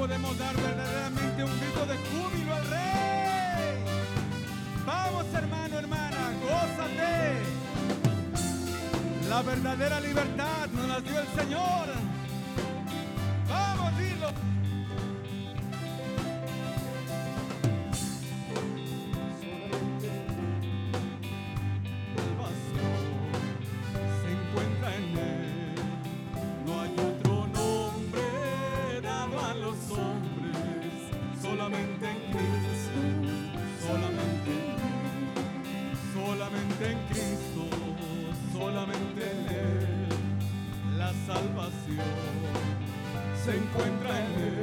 podemos dar verdaderamente un grito de júbilo al Rey. Vamos hermano, hermana, gózate. La verdadera libertad nos la dio el Señor. Solamente en Cristo, solamente en solamente en Cristo, solamente en Él. La salvación se encuentra en Él.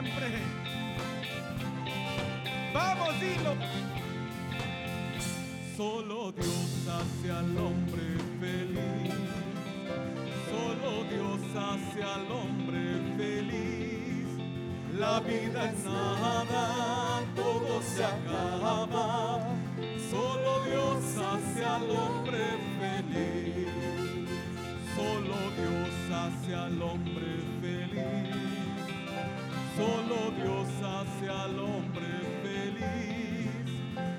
Siempre. Vamos, dilo. Solo Dios hace al hombre feliz. Solo Dios hace al hombre feliz. La vida es nada, todo se acaba. Solo Dios hace al hombre feliz. Solo Dios hace al hombre hace al hombre feliz.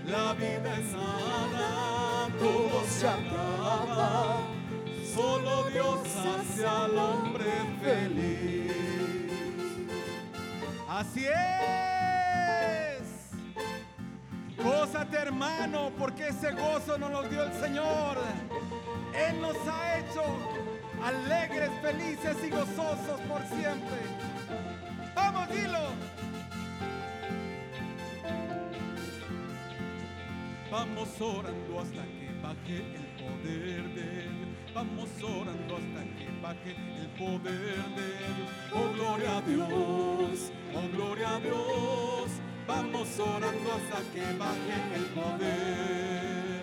La vida es nada, todo se acaba. Solo Dios hace al hombre feliz. Así es. Gózate hermano, porque ese gozo nos lo dio el Señor. Él nos ha hecho alegres, felices y gozosos por siempre. Vamos, dilo. Vamos orando hasta que baje el poder de Él. Vamos orando hasta que baje el poder de Él. Oh, gloria a Dios. Oh, gloria a Dios. Vamos orando hasta que baje el poder.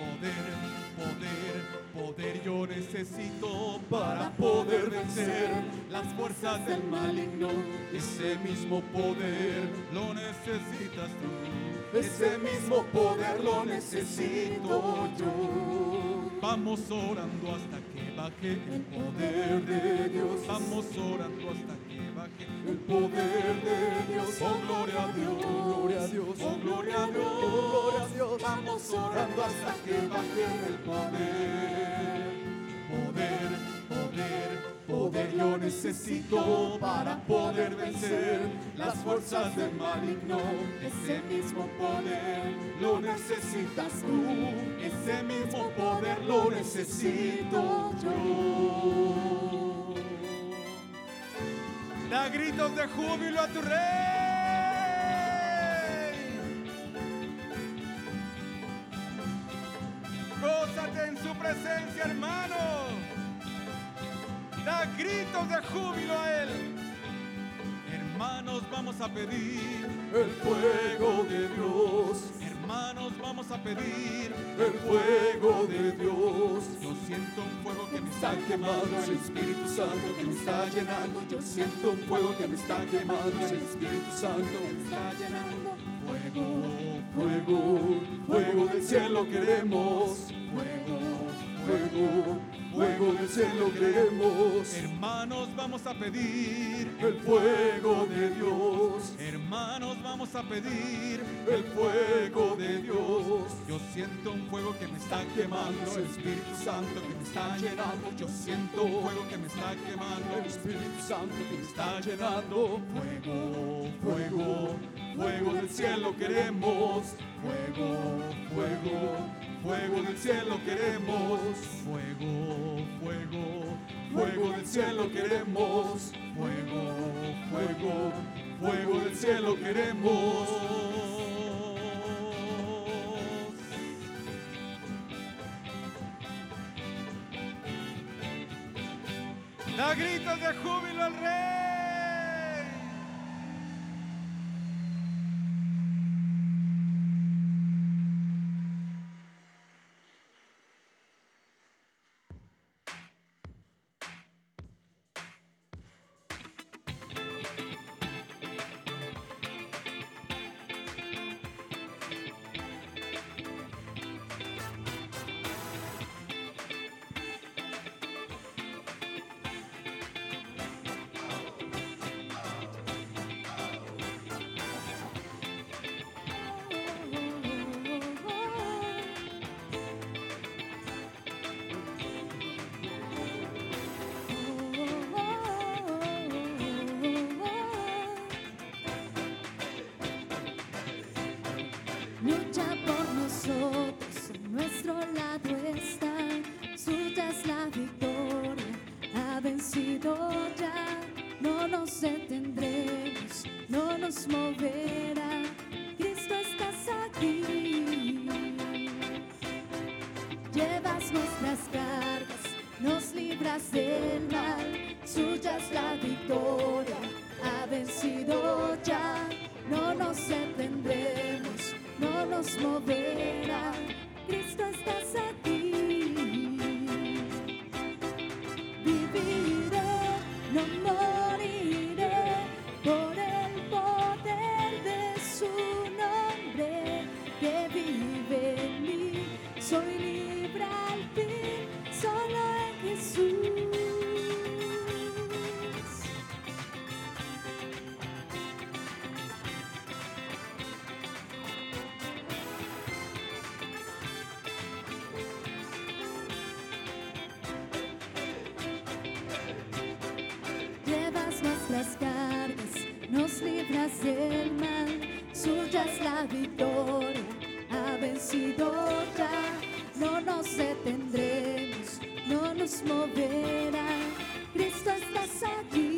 Poder, poder, poder yo necesito para poder vencer las fuerzas del maligno. Ese mismo poder lo necesitas tú. Ese mismo poder lo necesito yo. Vamos orando hasta que baje el poder de Dios. Vamos orando hasta que baje el poder de Dios. Oh, gloria a Dios. Gloria a Dios. Oh, gloria a Dios. Gloria a Dios. Vamos orando hasta que baje el poder. Poder, poder, yo necesito para poder vencer las fuerzas del maligno. Ese mismo poder lo necesitas tú. Ese mismo poder lo necesito yo. Da gritos de júbilo a tu rey. Gózate en su presencia, hermano. Da gritos de júbilo a Él. Hermanos, vamos a pedir el fuego de Dios. Hermanos, vamos a pedir el fuego de Dios. Yo siento un fuego que me está quemando, el Espíritu Santo que me está llenando. Yo siento un fuego que me está quemando, el Espíritu Santo que me está llenando. Fuego, fuego, fuego del cielo queremos. Fuego, fuego, fuego del cielo queremos. Hermanos, vamos a pedir el fuego de Dios. Hermanos, vamos a pedir el fuego de Dios. Yo siento un fuego que me está quemando, el Espíritu Santo que me está llenando. Yo siento un fuego que me está quemando, el Espíritu Santo que me está llenando. Fuego, fuego, fuego del cielo queremos. Fuego, fuego, fuego del cielo queremos. Fuego, fuego, fuego del cielo queremos. Fuego, fuego, fuego del cielo queremos. Da gritos de júbilo al rey. Nuestras cargas, nos libras del mal. Suya es la victoria, es la victoria, ha vencido ya. No nos detendremos, no nos moverá. Cristo estás aquí.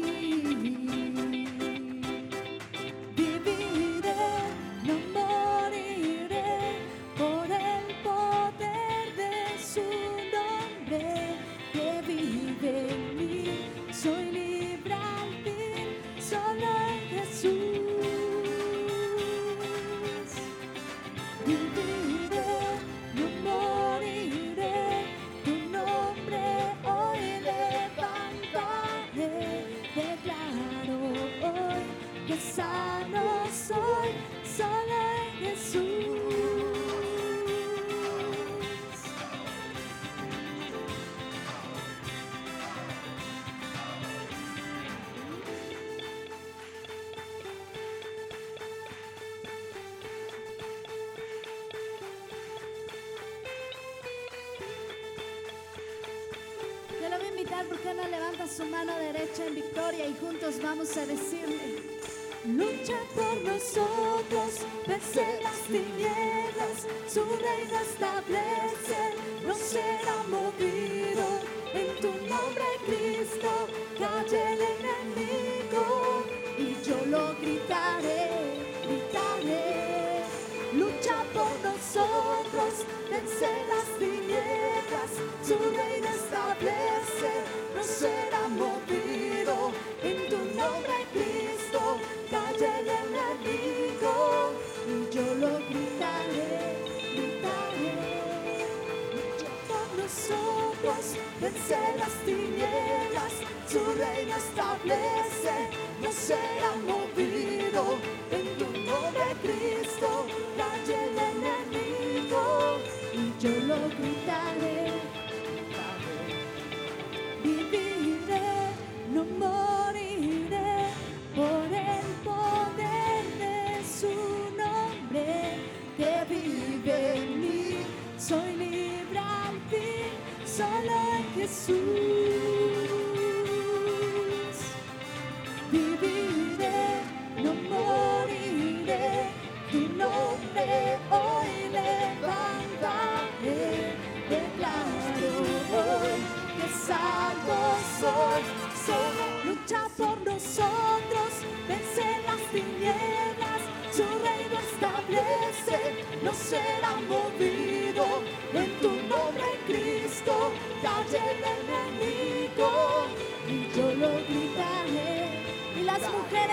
Mano derecha en victoria y juntos vamos a decirle. Lucha por nosotros, vence las tinieblas, su reino establece, no será movido. Vence las tinieblas, su reino establece, no será movido. En tu nombre,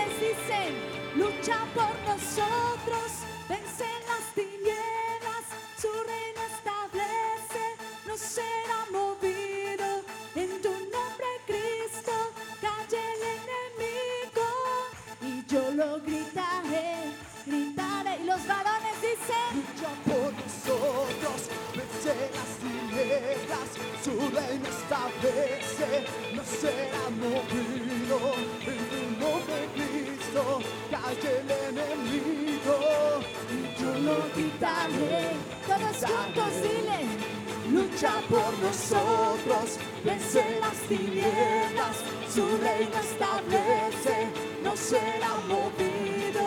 dicen, lucha por nosotros, vence las tinieblas, su reino establece, no será movido. En tu nombre, Cristo, calle el enemigo, y yo lo gritaré, gritaré. Y los varones dicen, Lucha por nosotros, vence las tinieblas, su reino establece, no será movido. En tu calle el enemigo. Y yo lo gritaré, todos juntos dile, lucha por nosotros, vence las tinieblas, su reino establece, no será movido.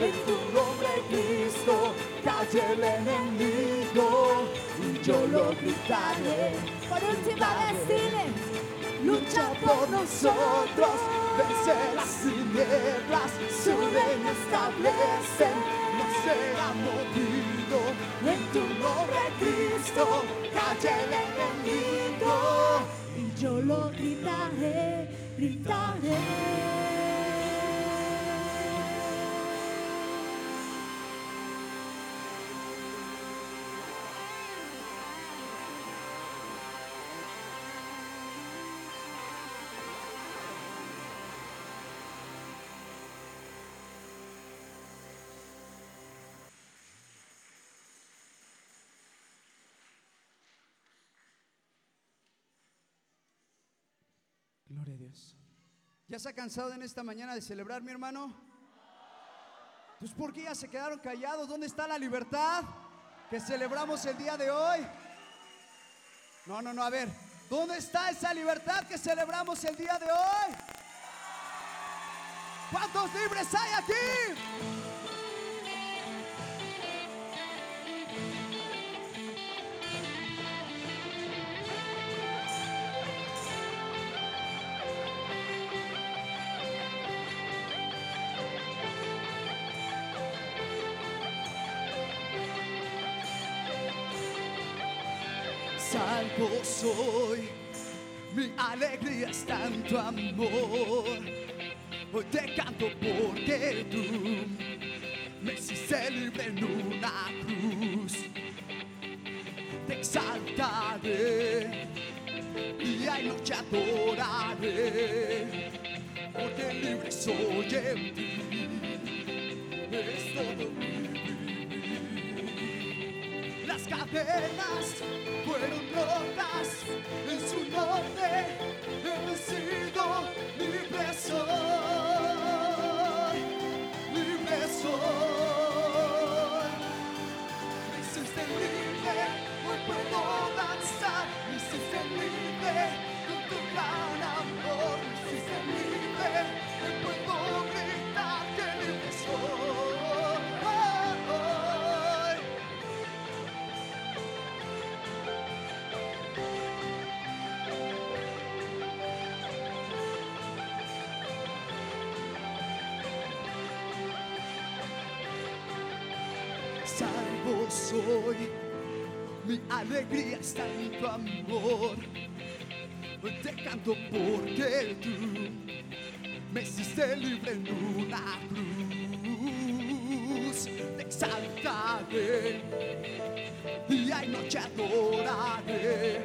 En tu nombre, Cristo, calle el enemigo y yo lo gritaré. Por última vez, dile. Lucha por nosotros, vence las tinieblas, su reino establece, no será movido. En tu nombre, Cristo, calle el Y yo lo gritaré, gritaré. Gloria a Dios. ¿Ya se ha cansado en esta mañana de celebrar, mi hermano? Pues ¿por qué ya se quedaron callados? ¿Dónde está la libertad que celebramos el día de hoy? No, no, no, a ver, ¿dónde está esa libertad que celebramos el día de hoy? ¿Cuántos libres hay aquí? Salvo soy, mi alegría está en tu amor. Hoy te canto porque tú me hiciste libre en una cruz. Te exaltaré y hay noche adoraré. Porque libre soy en ti. Es todo las cadenas fueron rotas en su nombre. He soy. Mi alegría está en tu amor. Te canto porque tú me hiciste libre en una cruz. Te exaltaré y hay noche adoraré.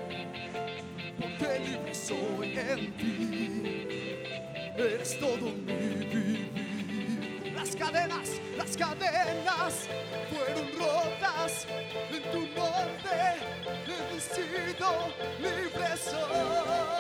Porque libre soy en ti. Eres todo mi vivir. Las cadenas, las cadenas en tu nombre. He vencido, libre soy,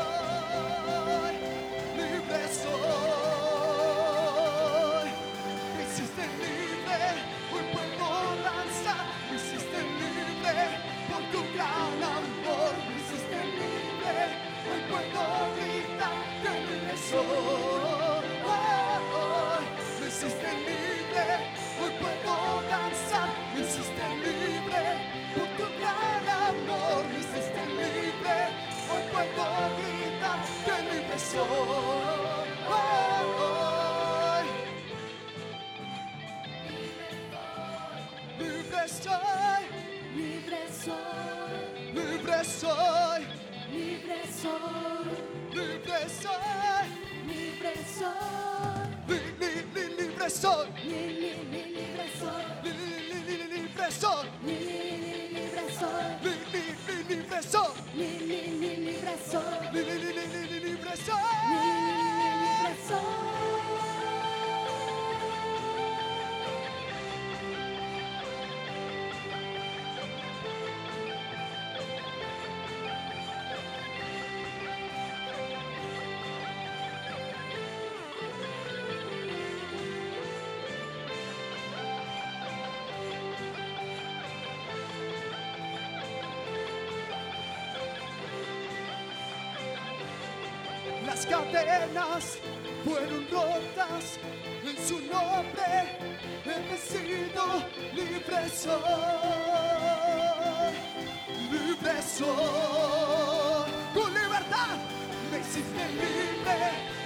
soy, libre soy, libre soy. li, li, li, libre soy, Li, li, li, libre soy, li, li, li, li, li, libre soy, li, li, li, libre soy, li, li, li, libre soy, li, li, li, libre soy, li, li, li, li, li, libre li, li, li, libre soy. soy. Las cadenas fueron rotas en su nombre. He vencido, libre soy, libre soy. Tu libertad me hiciste libre,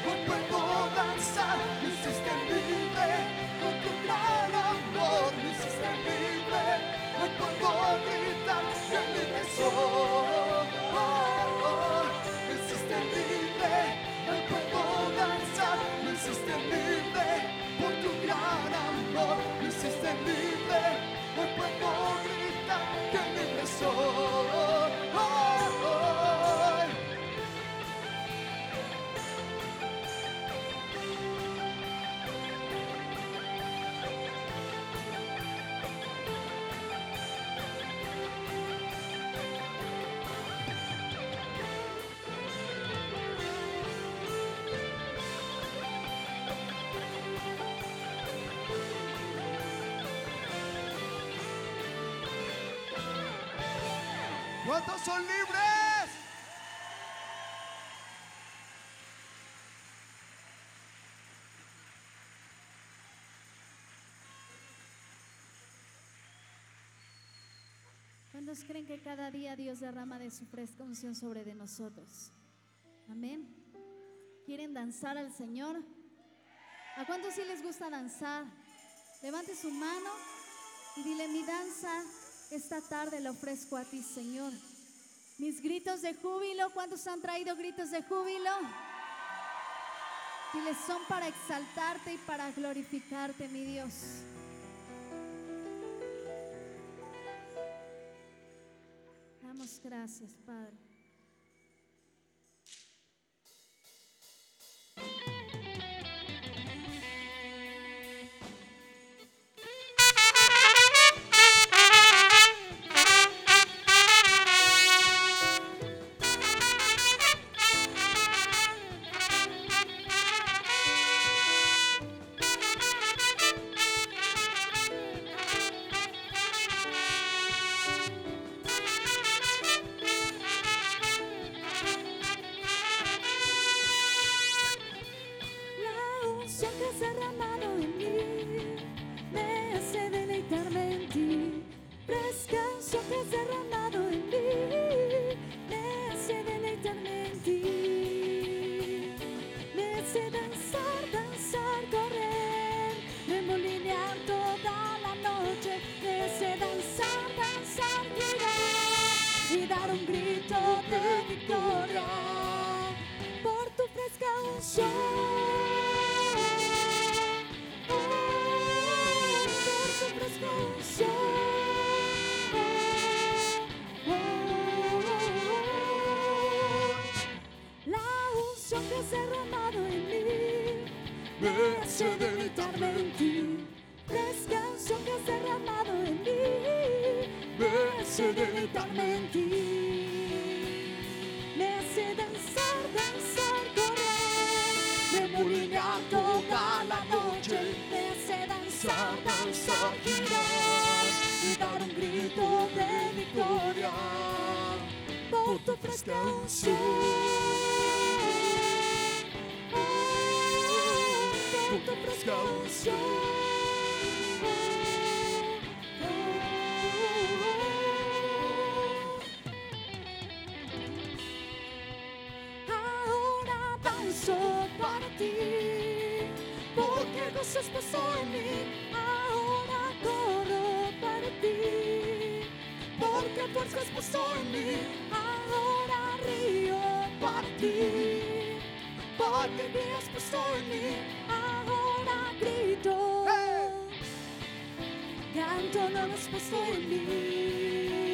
hoy puedo danzar, me hiciste libre, ¿Cuántos son libres? ¿Cuántos creen que cada día Dios derrama de su fresca unción sobre de nosotros? Amén. ¿Quieren danzar al Señor? ¿A cuántos sí les gusta danzar? Levante su mano y dile, mi danza esta tarde la ofrezco a ti, Señor. Mis gritos de júbilo, ¿cuántos han traído gritos de júbilo? Dile, son para exaltarte y para glorificarte, mi Dios. Damos gracias, Padre. Hace deleitarme en ti. Me hace danzar, danzar, correr, remolinear toda la noche. Me hace danzar, danzar, girar y dar un grito de victoria por tu fresca unción. Por tu. Porque gozo es puesto en mí. Ahora corro para ti, porque fuerza es puesto en mí. Ahora río para ti, porque vida es puesto en mí. Ahora grito, canto no es puesto en mí.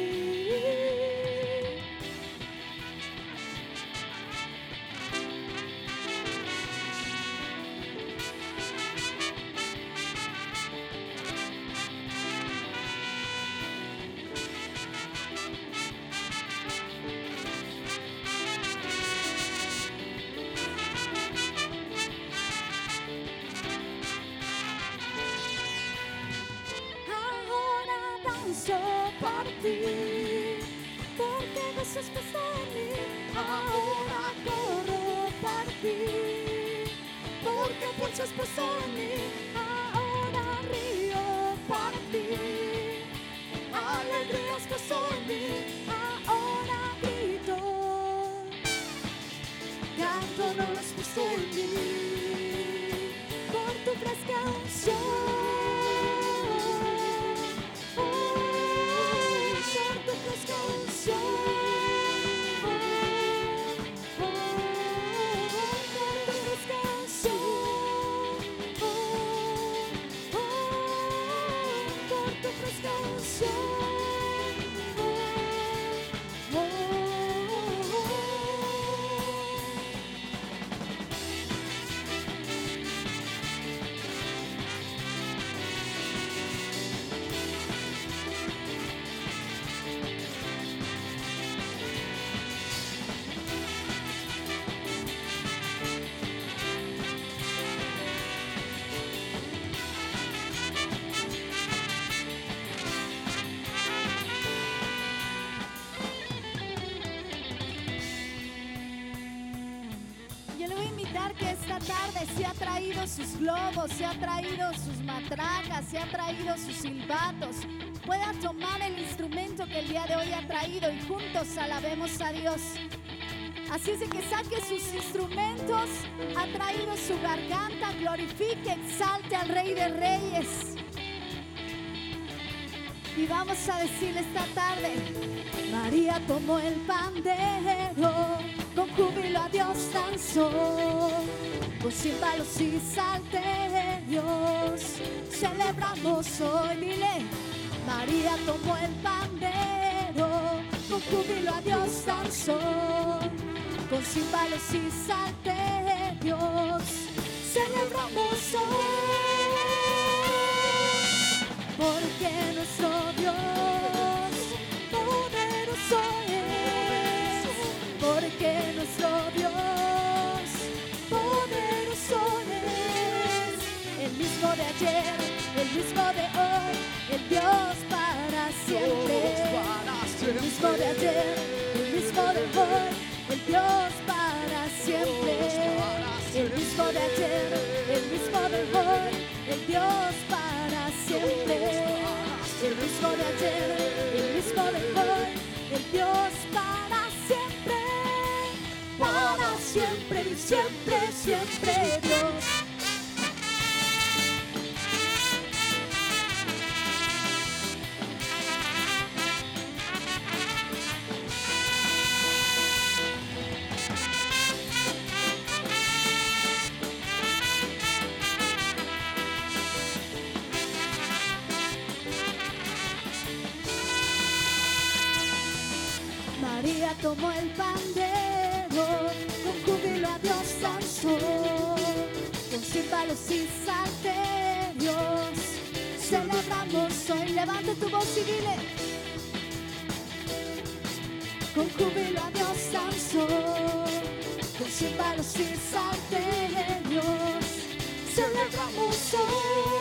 Traído sus globos, se ha traído sus matracas, se ha traído sus silbatos, pueda tomar el instrumento que el día de hoy ha traído y juntos alabemos a Dios. Así es de que saque sus instrumentos, ha traído su garganta, glorifique, exalte al Rey de Reyes. Y vamos a decirle esta tarde, María tomó el pandero, con júbilo a Dios danzó, con címbalos y salterios, celebramos hoy, dile, María tomó el pandero, con júbilo a Dios danzó, con címbalos y salterios, celebramos hoy Dios para siempre, el mismo de ayer, el mismo de hoy, el Dios para siempre, el mismo de ayer, el mismo de hoy, el Dios para siempre, el mismo de ayer, el mismo de hoy, el Dios para siempre, para siempre siempre, siempre Tomó el pandero, con júbilo a Dios danzó, con címbalos y salterios, celebramos hoy, levanta tu voz y dile, con júbilo a Dios danzó, con címbalos y salterios, celebramos hoy,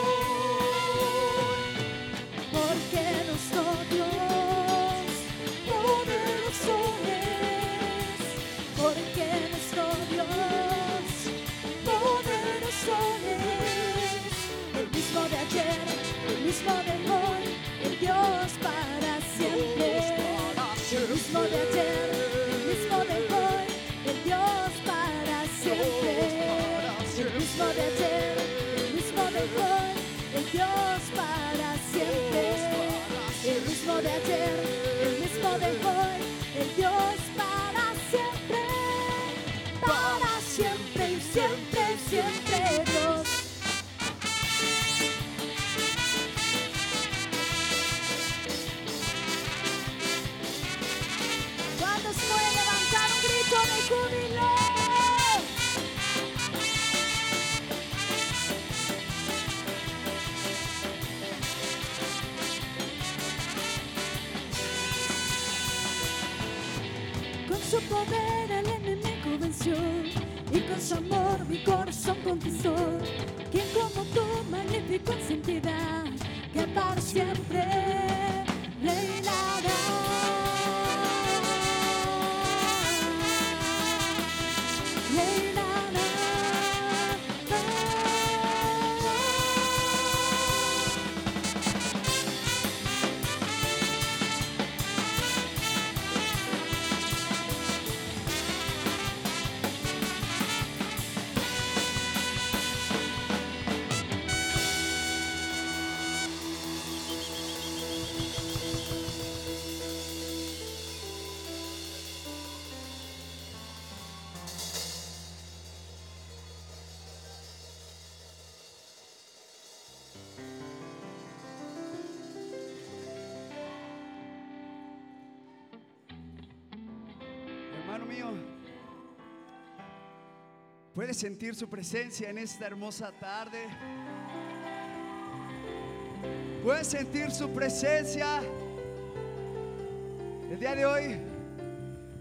mío, ¿puedes sentir su presencia en esta hermosa tarde? ¿Puedes sentir su presencia? El día de hoy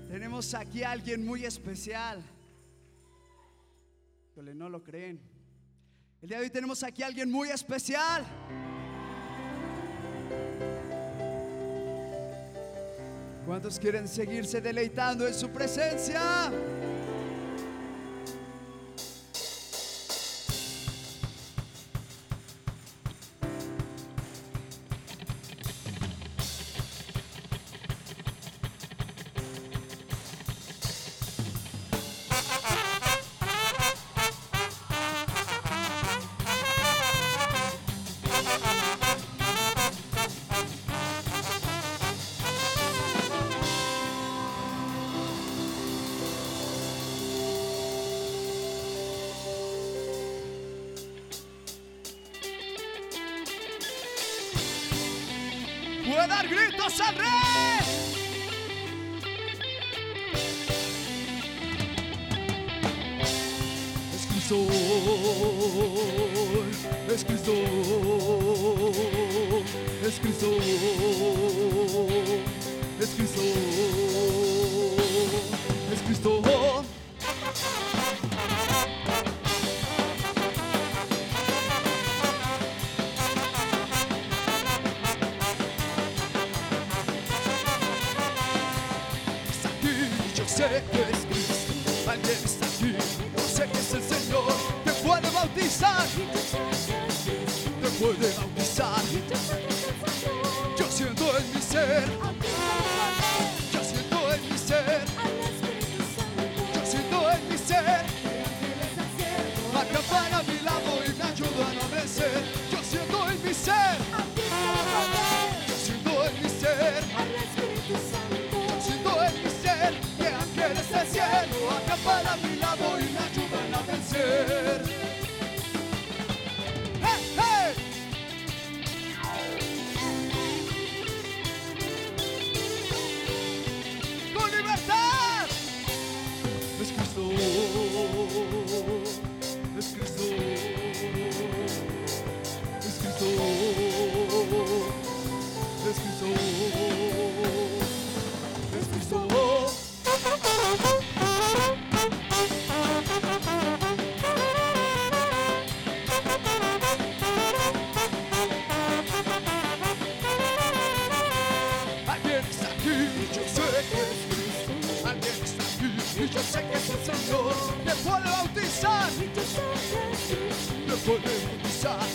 tenemos aquí a alguien muy especial. No lo creen. El día de hoy tenemos aquí a alguien muy especial. ¿Cuántos quieren seguirse deleitando en su presencia? Cristo, es Cristo, es Cristo, bautizar, me puede bautizar. Yo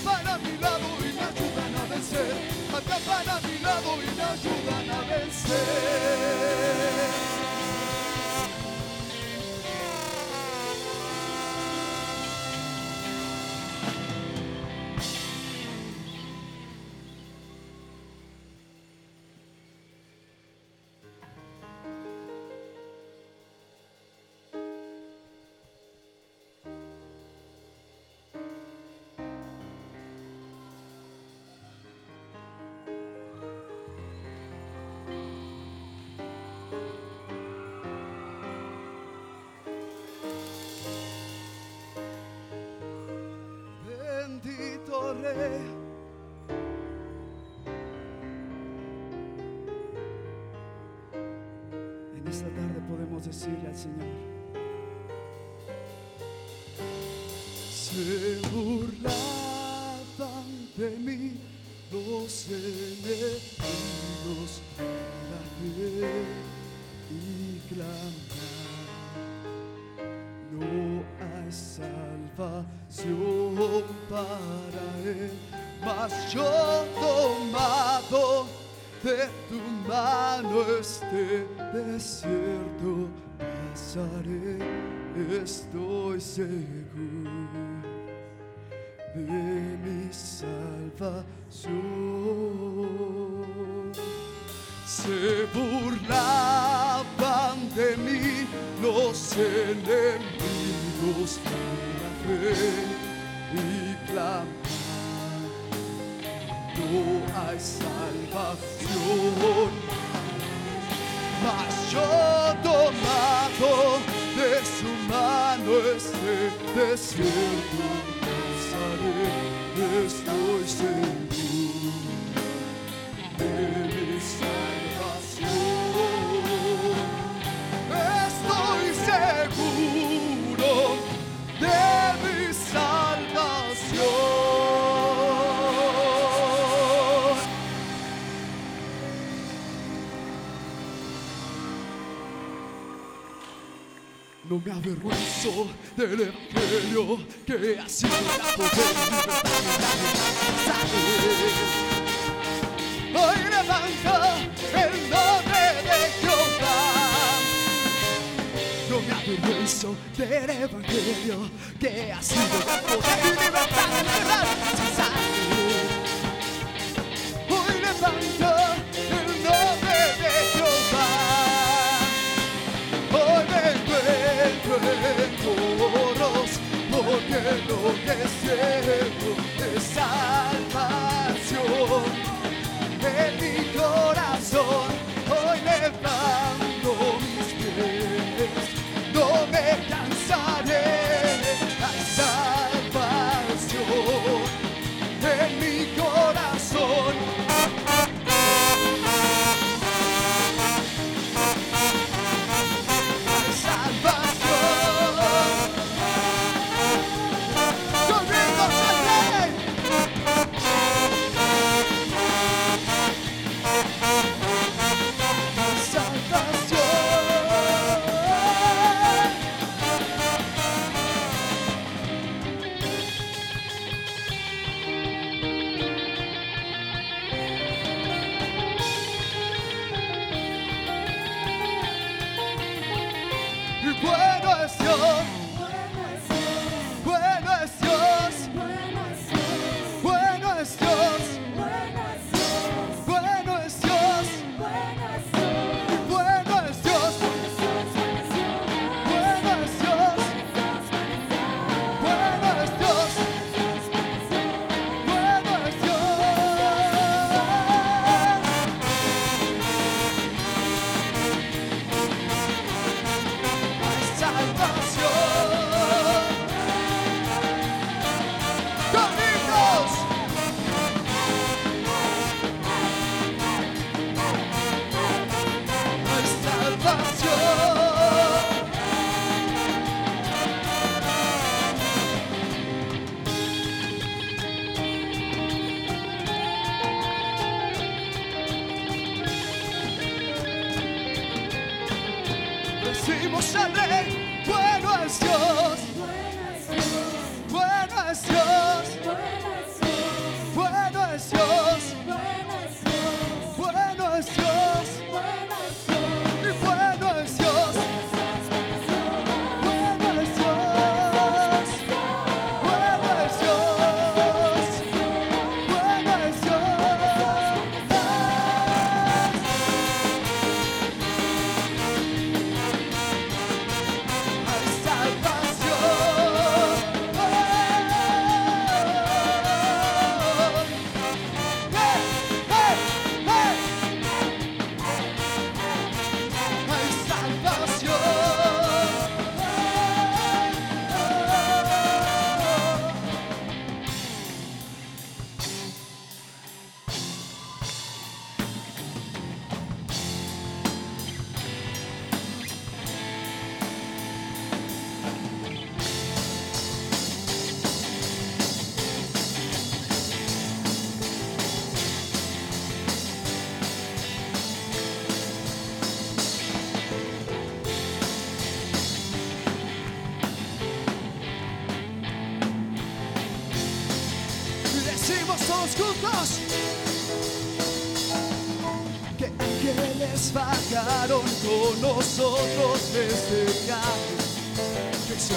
Acampan a mi lado y me ayudan a vencer. Acampan a mi lado y me ayudan a vencer. Para él, mas yo tomado de tu mano este desierto pasaré, estoy seguro de mi salvación. Se burlaban de mí los enemigos de la fe y clamaban, no hay salvación. Mas yo tomado de su mano este desierto pasaré, estoy seguro de mi No me avergüenzo del evangelio que ha sido dado de libertad. Hoy levanta el nombre de Jehová. No me avergüenzo del evangelio que ha sido dado de libertad. Hoy levanta okay.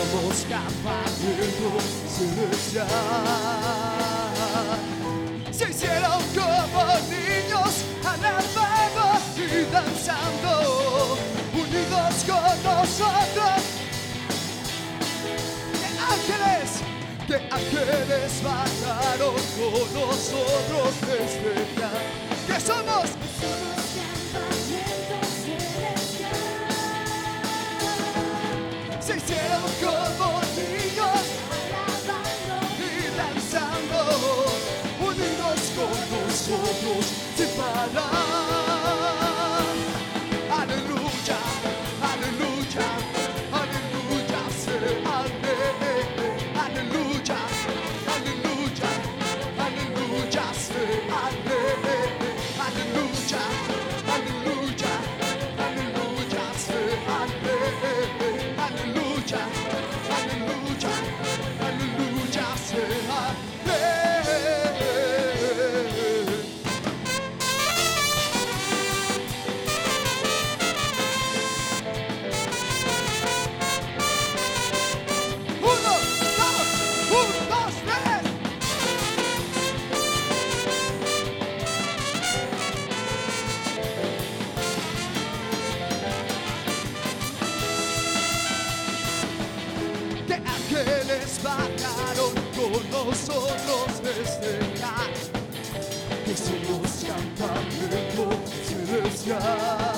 somos capaces de luchar. Se hicieron como niños alabando y danzando, unidos con nosotros. De ángeles, de ángeles bajaron con nosotros desde ya. Que somos pour tous, tu parles. strong.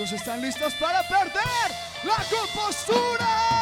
¿Cuántos están listos para perder la compostura?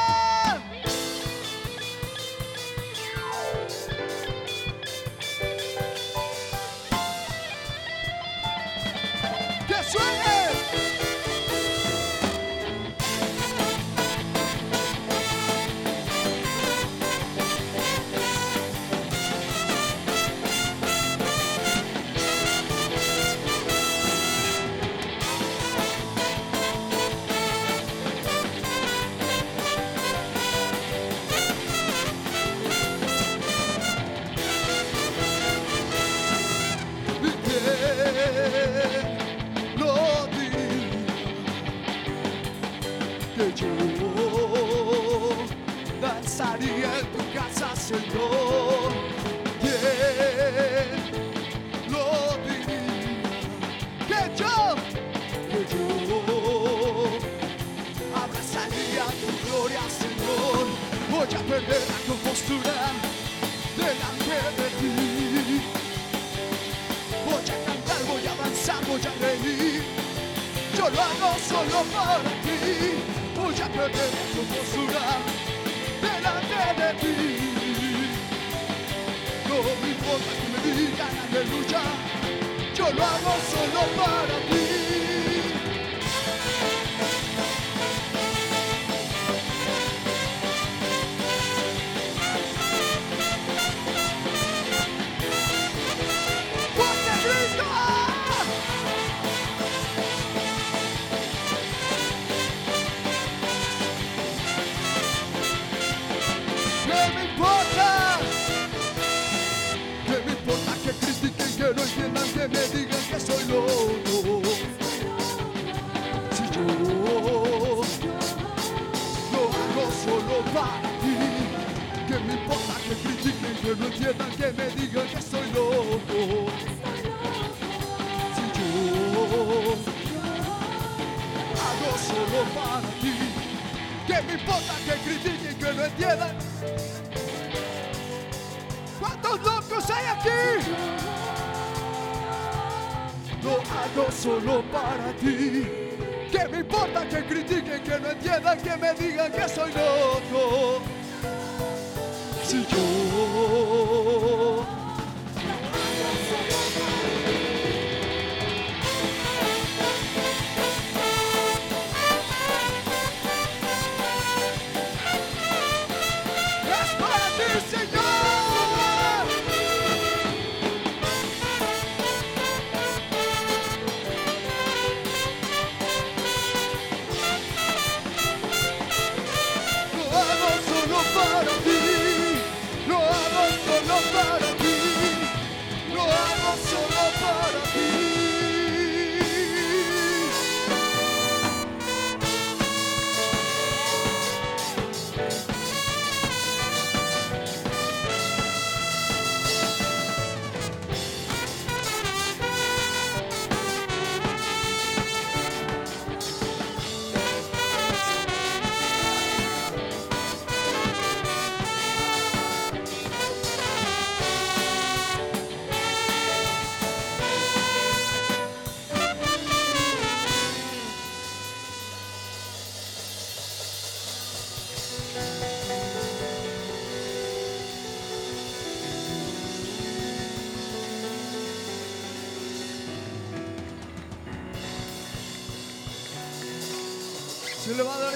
Que critiquen, que no entiendan, que me digan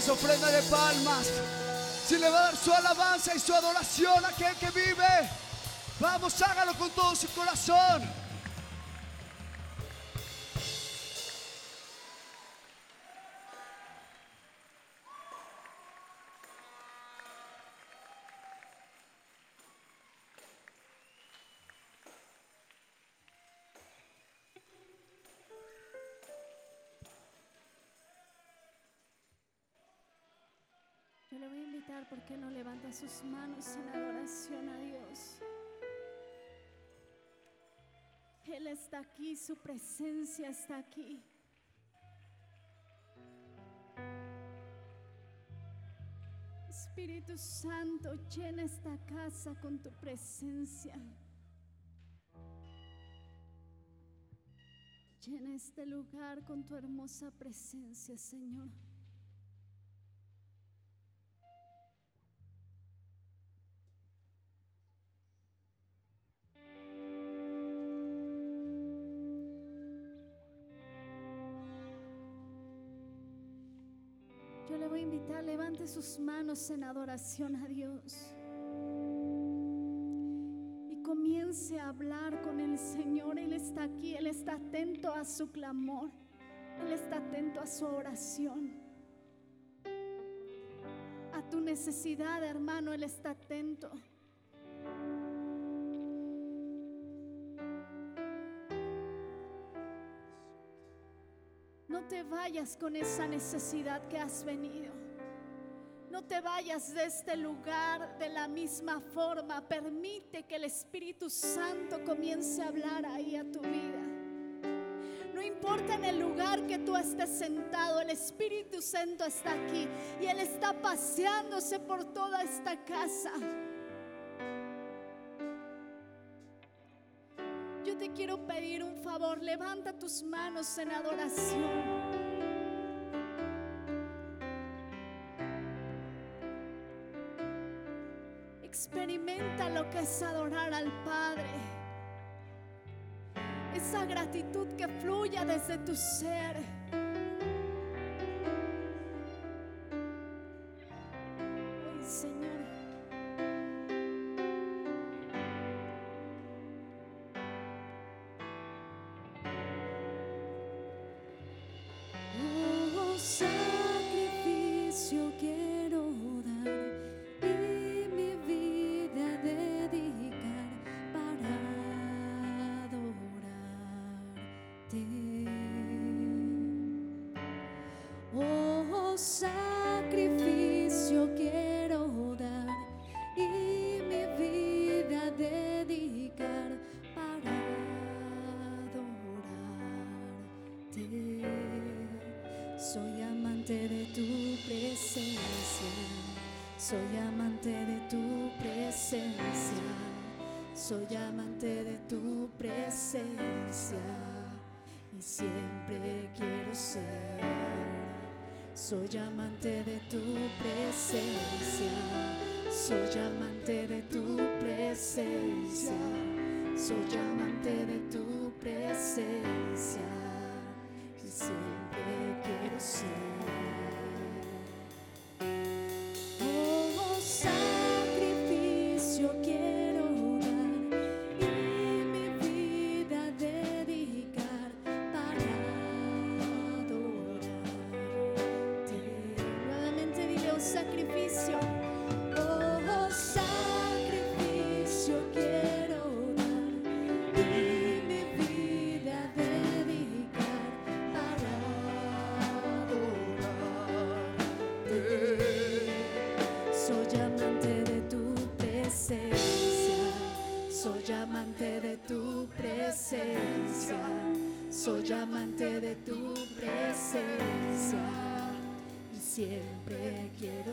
Esa ofrenda de palmas, si le va a dar su alabanza y su adoración a aquel que vive, vamos, hágalo con todo su corazón. Invitar, ¿por qué no levanta sus manos en adoración a Dios? Él está aquí, su presencia está aquí. Espíritu Santo, llena esta casa con tu presencia. Llena este lugar con tu hermosa presencia, Señor. Yo le voy a invitar, levante sus manos en adoración a Dios. Y comience a hablar con el Señor. Él está aquí, Él está atento a su clamor. Él está atento a su oración. A tu necesidad, hermano, Él está atento. Vayas con esa necesidad que has venido. No te vayas de este lugar de la misma forma. Permite que el Espíritu Santo comience a hablar ahí a tu vida. No importa en el lugar que tú estés sentado, el Espíritu Santo está aquí y Él está paseándose por toda esta casa. Yo te quiero pedir un favor, levanta tus manos en adoración. Experimenta lo que es adorar al Padre. Esa gratitud que fluya desde tu ser sacrificio quiero dar y mi vida dedicar para adorarte. Soy amante de tu presencia, soy amante de tu presencia, soy amante de tu presencia y siempre quiero ser soy amante de tu presencia, soy amante de tu presencia, soy amante de tu presencia.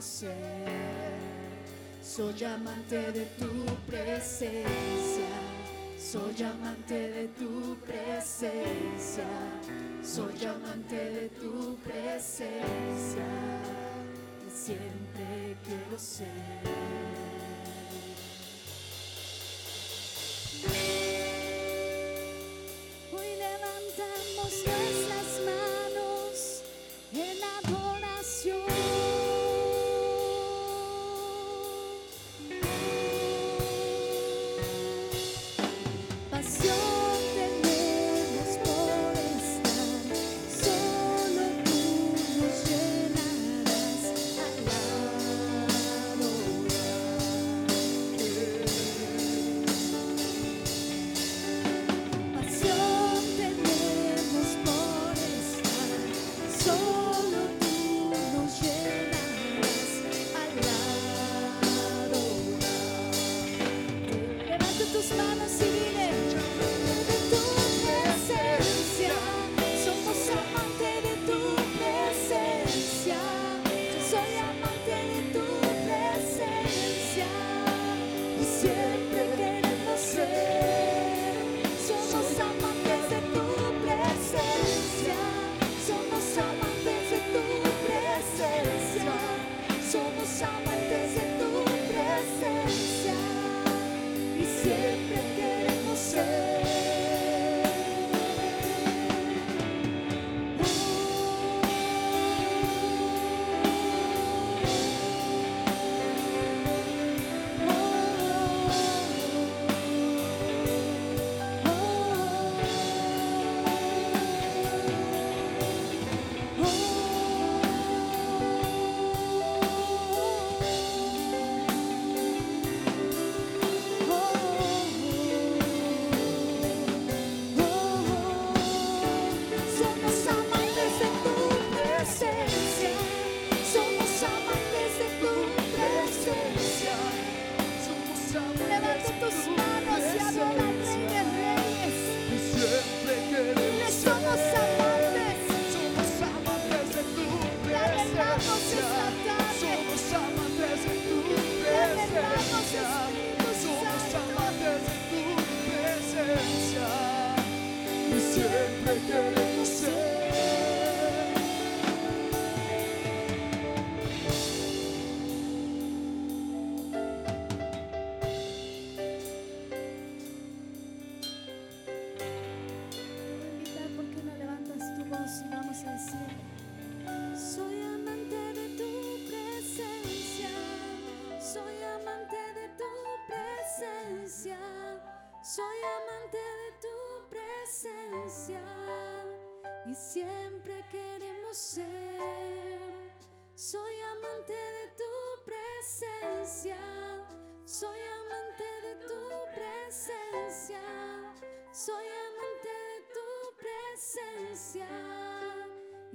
Soy amante de tu presencia, soy amante de tu presencia, soy amante de tu presencia, y siempre quiero ser.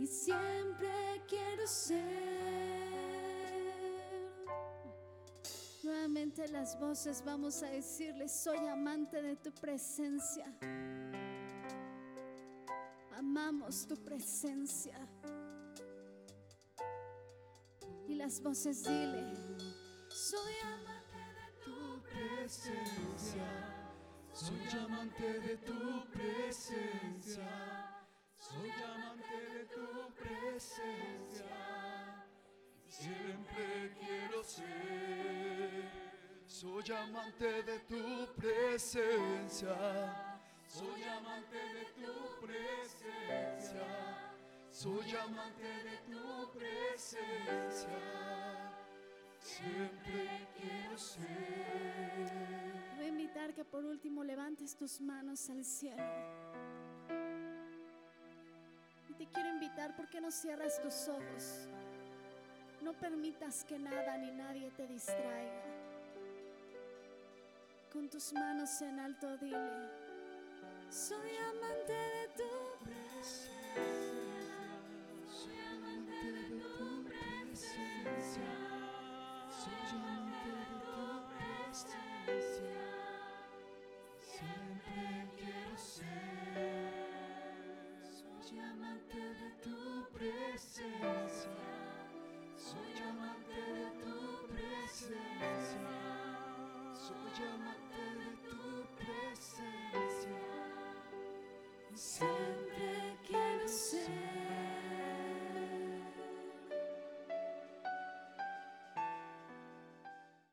Y siempre quiero ser. Nuevamente las voces vamos a decirle, soy amante de tu presencia. Amamos tu presencia. Y las voces dile, soy amante de tu presencia. Soy amante de tu presencia. Soy amante de presencia. Siempre quiero ser. Soy amante de tu presencia. Soy amante de tu presencia. Soy amante de tu presencia. Siempre quiero ser. Voy a invitar que por último levantes tus manos al cielo. Te quiero invitar, ¿por qué no cierras tus ojos? No permitas que nada ni nadie te distraiga. Con tus manos en alto dile, soy amante de tu Soy